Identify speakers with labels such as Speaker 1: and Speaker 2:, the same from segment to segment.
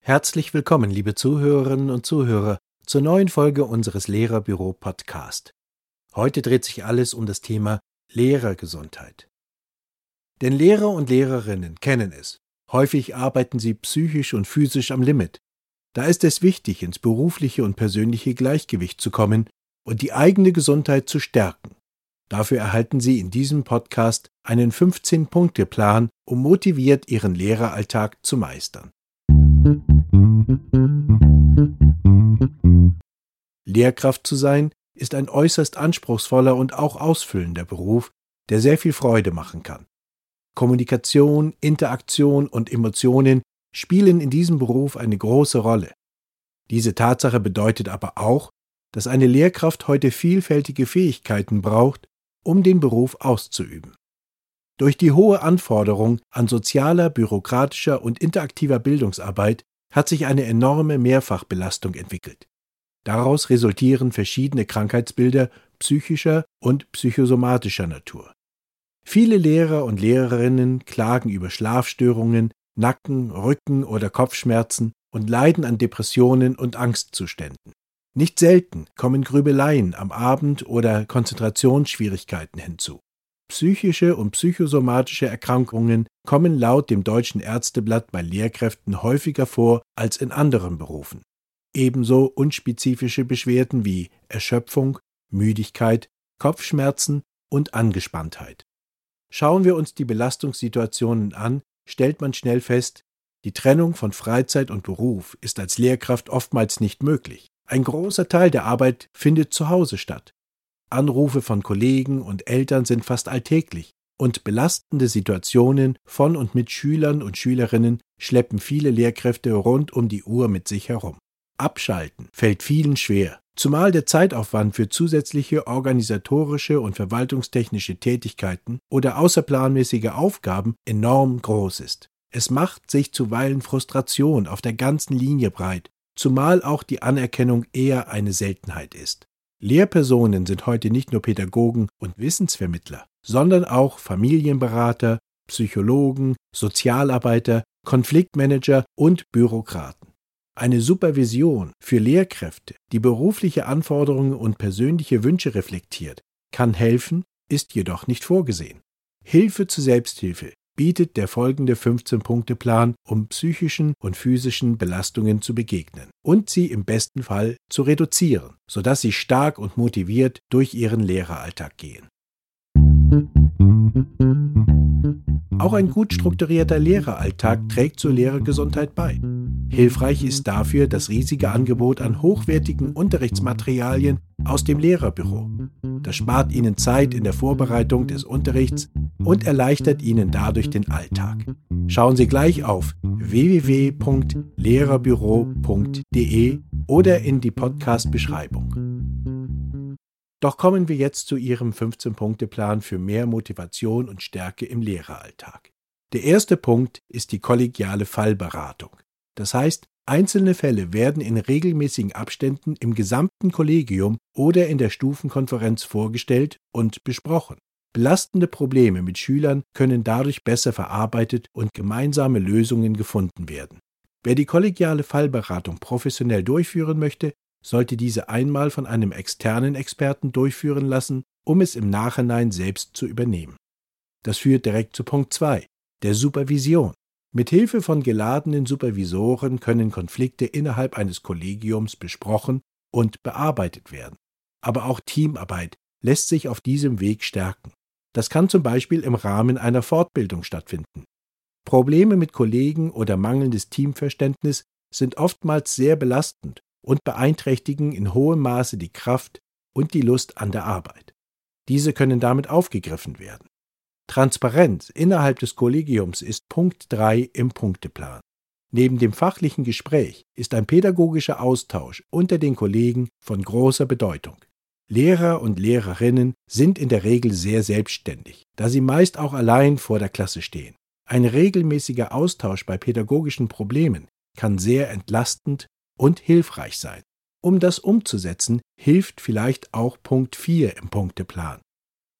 Speaker 1: Herzlich willkommen, liebe Zuhörerinnen und Zuhörer, zur neuen Folge unseres Lehrerbüro Podcast. Heute dreht sich alles um das Thema Lehrergesundheit. Denn Lehrer und Lehrerinnen kennen es. Häufig arbeiten sie psychisch und physisch am Limit. Da ist es wichtig, ins berufliche und persönliche Gleichgewicht zu kommen und die eigene Gesundheit zu stärken. Dafür erhalten Sie in diesem Podcast einen 15-Punkte-Plan, um motiviert Ihren Lehreralltag zu meistern. Lehrkraft zu sein ist ein äußerst anspruchsvoller und auch ausfüllender Beruf, der sehr viel Freude machen kann. Kommunikation, Interaktion und Emotionen spielen in diesem Beruf eine große Rolle. Diese Tatsache bedeutet aber auch, dass eine Lehrkraft heute vielfältige Fähigkeiten braucht, um den Beruf auszuüben. Durch die hohe Anforderung an sozialer, bürokratischer und interaktiver Bildungsarbeit hat sich eine enorme Mehrfachbelastung entwickelt. Daraus resultieren verschiedene Krankheitsbilder psychischer und psychosomatischer Natur. Viele Lehrer und Lehrerinnen klagen über Schlafstörungen, Nacken, Rücken oder Kopfschmerzen und leiden an Depressionen und Angstzuständen. Nicht selten kommen Grübeleien am Abend oder Konzentrationsschwierigkeiten hinzu. Psychische und psychosomatische Erkrankungen kommen laut dem Deutschen Ärzteblatt bei Lehrkräften häufiger vor als in anderen Berufen. Ebenso unspezifische Beschwerden wie Erschöpfung, Müdigkeit, Kopfschmerzen und Angespanntheit. Schauen wir uns die Belastungssituationen an, stellt man schnell fest, die Trennung von Freizeit und Beruf ist als Lehrkraft oftmals nicht möglich. Ein großer Teil der Arbeit findet zu Hause statt. Anrufe von Kollegen und Eltern sind fast alltäglich und belastende Situationen von und mit Schülern und Schülerinnen schleppen viele Lehrkräfte rund um die Uhr mit sich herum. Abschalten fällt vielen schwer, zumal der Zeitaufwand für zusätzliche organisatorische und verwaltungstechnische Tätigkeiten oder außerplanmäßige Aufgaben enorm groß ist. Es macht sich zuweilen Frustration auf der ganzen Linie breit, zumal auch die Anerkennung eher eine Seltenheit ist. Lehrpersonen sind heute nicht nur Pädagogen und Wissensvermittler, sondern auch Familienberater, Psychologen, Sozialarbeiter, Konfliktmanager und Bürokraten. Eine Supervision für Lehrkräfte, die berufliche Anforderungen und persönliche Wünsche reflektiert, kann helfen, ist jedoch nicht vorgesehen. Hilfe zur Selbsthilfe bietet der folgende 15-Punkte-Plan, um psychischen und physischen Belastungen zu begegnen und sie im besten Fall zu reduzieren, sodass sie stark und motiviert durch ihren Lehreralltag gehen. Auch ein gut strukturierter Lehreralltag trägt zur Lehrergesundheit bei. Hilfreich ist dafür das riesige Angebot an hochwertigen Unterrichtsmaterialien aus dem Lehrerbüro. Das spart Ihnen Zeit in der Vorbereitung des Unterrichts und erleichtert Ihnen dadurch den Alltag. Schauen Sie gleich auf www.lehrerbüro.de oder in die Podcast-Beschreibung. Doch kommen wir jetzt zu Ihrem 15-Punkte-Plan für mehr Motivation und Stärke im Lehreralltag. Der erste Punkt ist die kollegiale Fallberatung. Das heißt, einzelne Fälle werden in regelmäßigen Abständen im gesamten Kollegium oder in der Stufenkonferenz vorgestellt und besprochen. Belastende Probleme mit Schülern können dadurch besser verarbeitet und gemeinsame Lösungen gefunden werden. Wer die kollegiale Fallberatung professionell durchführen möchte, sollte diese einmal von einem externen Experten durchführen lassen, um es im Nachhinein selbst zu übernehmen. Das führt direkt zu Punkt 2, der Supervision. Mit Hilfe von geladenen Supervisoren können Konflikte innerhalb eines Kollegiums besprochen und bearbeitet werden. Aber auch Teamarbeit lässt sich auf diesem Weg stärken. Das kann zum Beispiel im Rahmen einer Fortbildung stattfinden. Probleme mit Kollegen oder mangelndes Teamverständnis sind oftmals sehr belastend und beeinträchtigen in hohem Maße die Kraft und die Lust an der Arbeit. Diese können damit aufgegriffen werden. Transparenz innerhalb des Kollegiums ist Punkt 3 im Punkteplan. Neben dem fachlichen Gespräch ist ein pädagogischer Austausch unter den Kollegen von großer Bedeutung. Lehrer und Lehrerinnen sind in der Regel sehr selbstständig, da sie meist auch allein vor der Klasse stehen. Ein regelmäßiger Austausch bei pädagogischen Problemen kann sehr entlastend und hilfreich sein. Um das umzusetzen, hilft vielleicht auch Punkt 4 im Punkteplan.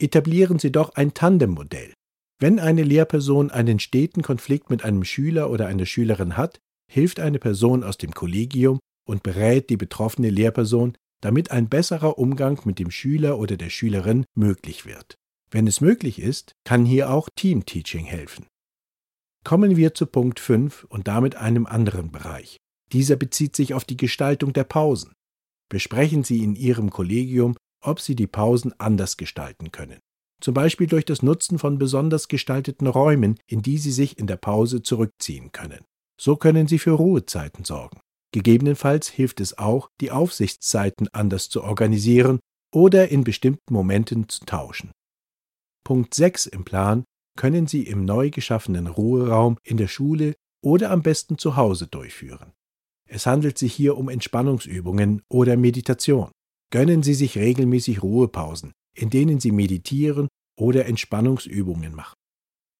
Speaker 1: etablieren Sie doch ein Tandemmodell. Wenn eine Lehrperson einen steten Konflikt mit einem Schüler oder einer Schülerin hat, hilft eine Person aus dem Kollegium und berät die betroffene Lehrperson, damit ein besserer Umgang mit dem Schüler oder der Schülerin möglich wird. Wenn es möglich ist, kann hier auch Teamteaching helfen. Kommen wir zu Punkt 5 und damit einem anderen Bereich. Dieser bezieht sich auf die Gestaltung der Pausen. Besprechen Sie in Ihrem Kollegium, ob Sie die Pausen anders gestalten können. Zum Beispiel durch das Nutzen von besonders gestalteten Räumen, in die Sie sich in der Pause zurückziehen können. So können Sie für Ruhezeiten sorgen. Gegebenenfalls hilft es auch, die Aufsichtszeiten anders zu organisieren oder in bestimmten Momenten zu tauschen. Punkt 6 im Plan können Sie im neu geschaffenen Ruheraum in der Schule oder am besten zu Hause durchführen. Es handelt sich hier um Entspannungsübungen oder Meditation. Gönnen Sie sich regelmäßig Ruhepausen, in denen Sie meditieren oder Entspannungsübungen machen.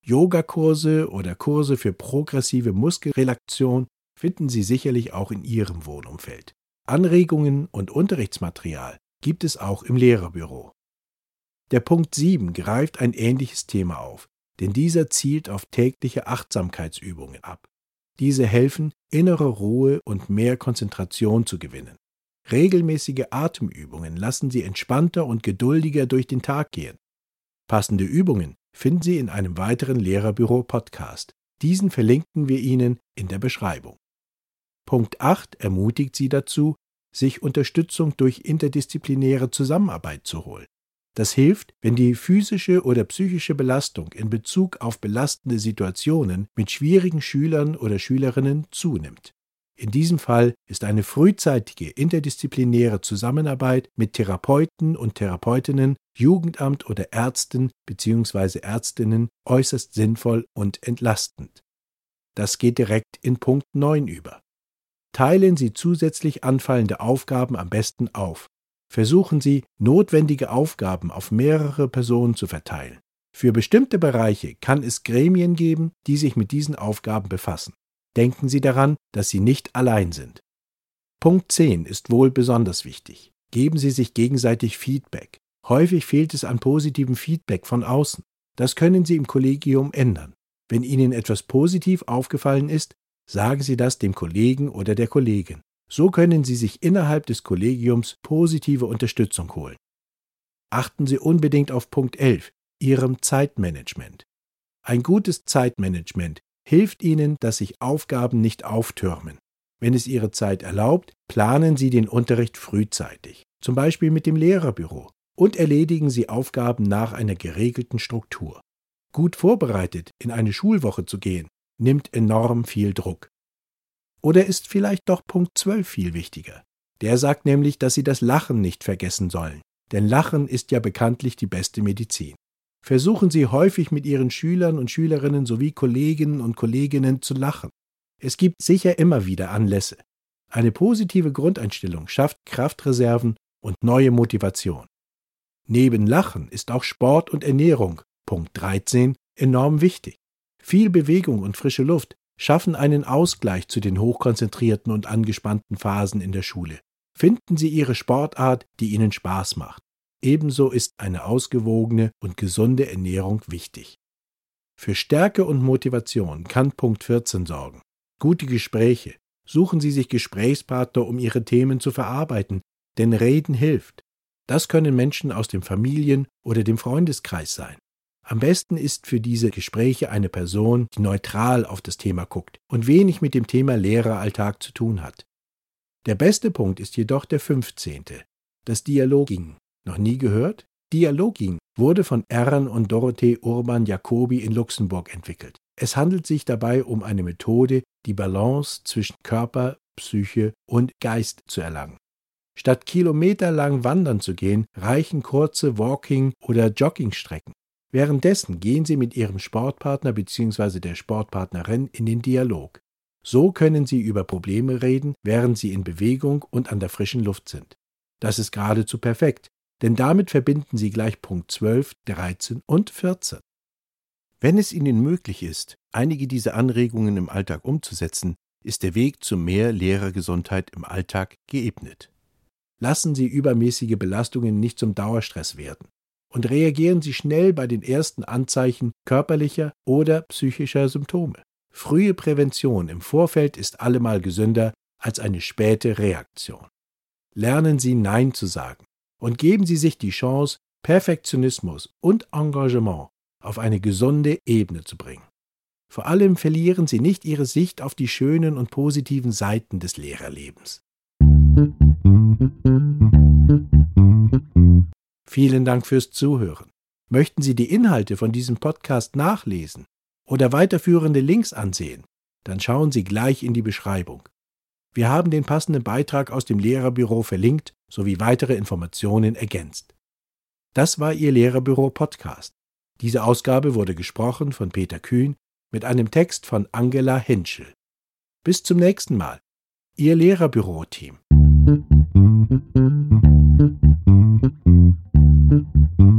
Speaker 1: Yogakurse oder Kurse für progressive Muskelrelaktion finden Sie sicherlich auch in Ihrem Wohnumfeld. Anregungen und Unterrichtsmaterial gibt es auch im Lehrerbüro. Der Punkt 7 greift ein ähnliches Thema auf, denn dieser zielt auf tägliche Achtsamkeitsübungen ab. Diese helfen, innere Ruhe und mehr Konzentration zu gewinnen. Regelmäßige Atemübungen lassen Sie entspannter und geduldiger durch den Tag gehen. Passende Übungen finden Sie in einem weiteren Lehrerbüro-Podcast. Diesen verlinken wir Ihnen in der Beschreibung. Punkt 8 ermutigt Sie dazu, sich Unterstützung durch interdisziplinäre Zusammenarbeit zu holen. Das hilft, wenn die physische oder psychische Belastung in Bezug auf belastende Situationen mit schwierigen Schülern oder Schülerinnen zunimmt. In diesem Fall ist eine frühzeitige interdisziplinäre Zusammenarbeit mit Therapeuten und Therapeutinnen, Jugendamt oder Ärzten bzw. Ärztinnen äußerst sinnvoll und entlastend. Das geht direkt in Punkt 9 über. Teilen Sie zusätzlich anfallende Aufgaben am besten auf. Versuchen Sie, notwendige Aufgaben auf mehrere Personen zu verteilen. Für bestimmte Bereiche kann es Gremien geben, die sich mit diesen Aufgaben befassen. Denken Sie daran, dass Sie nicht allein sind. Punkt 10 ist wohl besonders wichtig. Geben Sie sich gegenseitig Feedback. Häufig fehlt es an positivem Feedback von außen. Das können Sie im Kollegium ändern. Wenn Ihnen etwas positiv aufgefallen ist, Sagen Sie das dem Kollegen oder der Kollegin. So können Sie sich innerhalb des Kollegiums positive Unterstützung holen. Achten Sie unbedingt auf Punkt 11, Ihrem Zeitmanagement. Ein gutes Zeitmanagement hilft Ihnen, dass sich Aufgaben nicht auftürmen. Wenn es Ihre Zeit erlaubt, planen Sie den Unterricht frühzeitig, zum Beispiel mit dem Lehrerbüro, und erledigen Sie Aufgaben nach einer geregelten Struktur. Gut vorbereitet in eine Schulwoche zu gehen, nimmt enorm viel Druck. Oder ist vielleicht doch Punkt 12 viel wichtiger? Der sagt nämlich, dass Sie das Lachen nicht vergessen sollen, denn Lachen ist ja bekanntlich die beste Medizin. Versuchen Sie häufig mit Ihren Schülern und Schülerinnen sowie Kolleginnen und Kolleginnen zu lachen. Es gibt sicher immer wieder Anlässe. Eine positive Grundeinstellung schafft Kraftreserven und neue Motivation. Neben Lachen ist auch Sport und Ernährung, Punkt 13, enorm wichtig. Viel Bewegung und frische Luft schaffen einen Ausgleich zu den hochkonzentrierten und angespannten Phasen in der Schule. Finden Sie Ihre Sportart, die Ihnen Spaß macht. Ebenso ist eine ausgewogene und gesunde Ernährung wichtig. Für Stärke und Motivation kann Punkt 14 sorgen. Gute Gespräche. Suchen Sie sich Gesprächspartner, um Ihre Themen zu verarbeiten, denn Reden hilft. Das können Menschen aus dem Familien- oder dem Freundeskreis sein. Am besten ist für diese Gespräche eine Person, die neutral auf das Thema guckt und wenig mit dem Thema Lehreralltag zu tun hat. Der beste Punkt ist jedoch der 15. Das Dialoging. Noch nie gehört? Dialoging wurde von Ern und Dorothee Urban Jacobi in Luxemburg entwickelt. Es handelt sich dabei um eine Methode, die Balance zwischen Körper, Psyche und Geist zu erlangen. Statt kilometerlang wandern zu gehen, reichen kurze Walking- oder Joggingstrecken. Währenddessen gehen Sie mit Ihrem Sportpartner bzw. der Sportpartnerin in den Dialog. So können Sie über Probleme reden, während Sie in Bewegung und an der frischen Luft sind. Das ist geradezu perfekt, denn damit verbinden Sie gleich Punkt 12, 13 und 14. Wenn es Ihnen möglich ist, einige dieser Anregungen im Alltag umzusetzen, ist der Weg zu mehr Lehrergesundheit im Alltag geebnet. Lassen Sie übermäßige Belastungen nicht zum Dauerstress werden. Und reagieren Sie schnell bei den ersten Anzeichen körperlicher oder psychischer Symptome. Frühe Prävention im Vorfeld ist allemal gesünder als eine späte Reaktion. Lernen Sie Nein zu sagen und geben Sie sich die Chance, Perfektionismus und Engagement auf eine gesunde Ebene zu bringen. Vor allem verlieren Sie nicht Ihre Sicht auf die schönen und positiven Seiten des Lehrerlebens. Vielen Dank fürs Zuhören. Möchten Sie die Inhalte von diesem Podcast nachlesen oder weiterführende Links ansehen, dann schauen Sie gleich in die Beschreibung. Wir haben den passenden Beitrag aus dem Lehrerbüro verlinkt sowie weitere Informationen ergänzt. Das war Ihr Lehrerbüro Podcast. Diese Ausgabe wurde gesprochen von Peter Kühn mit einem Text von Angela Henschel. Bis zum nächsten Mal. Ihr Lehrerbüro-Team. Thank you.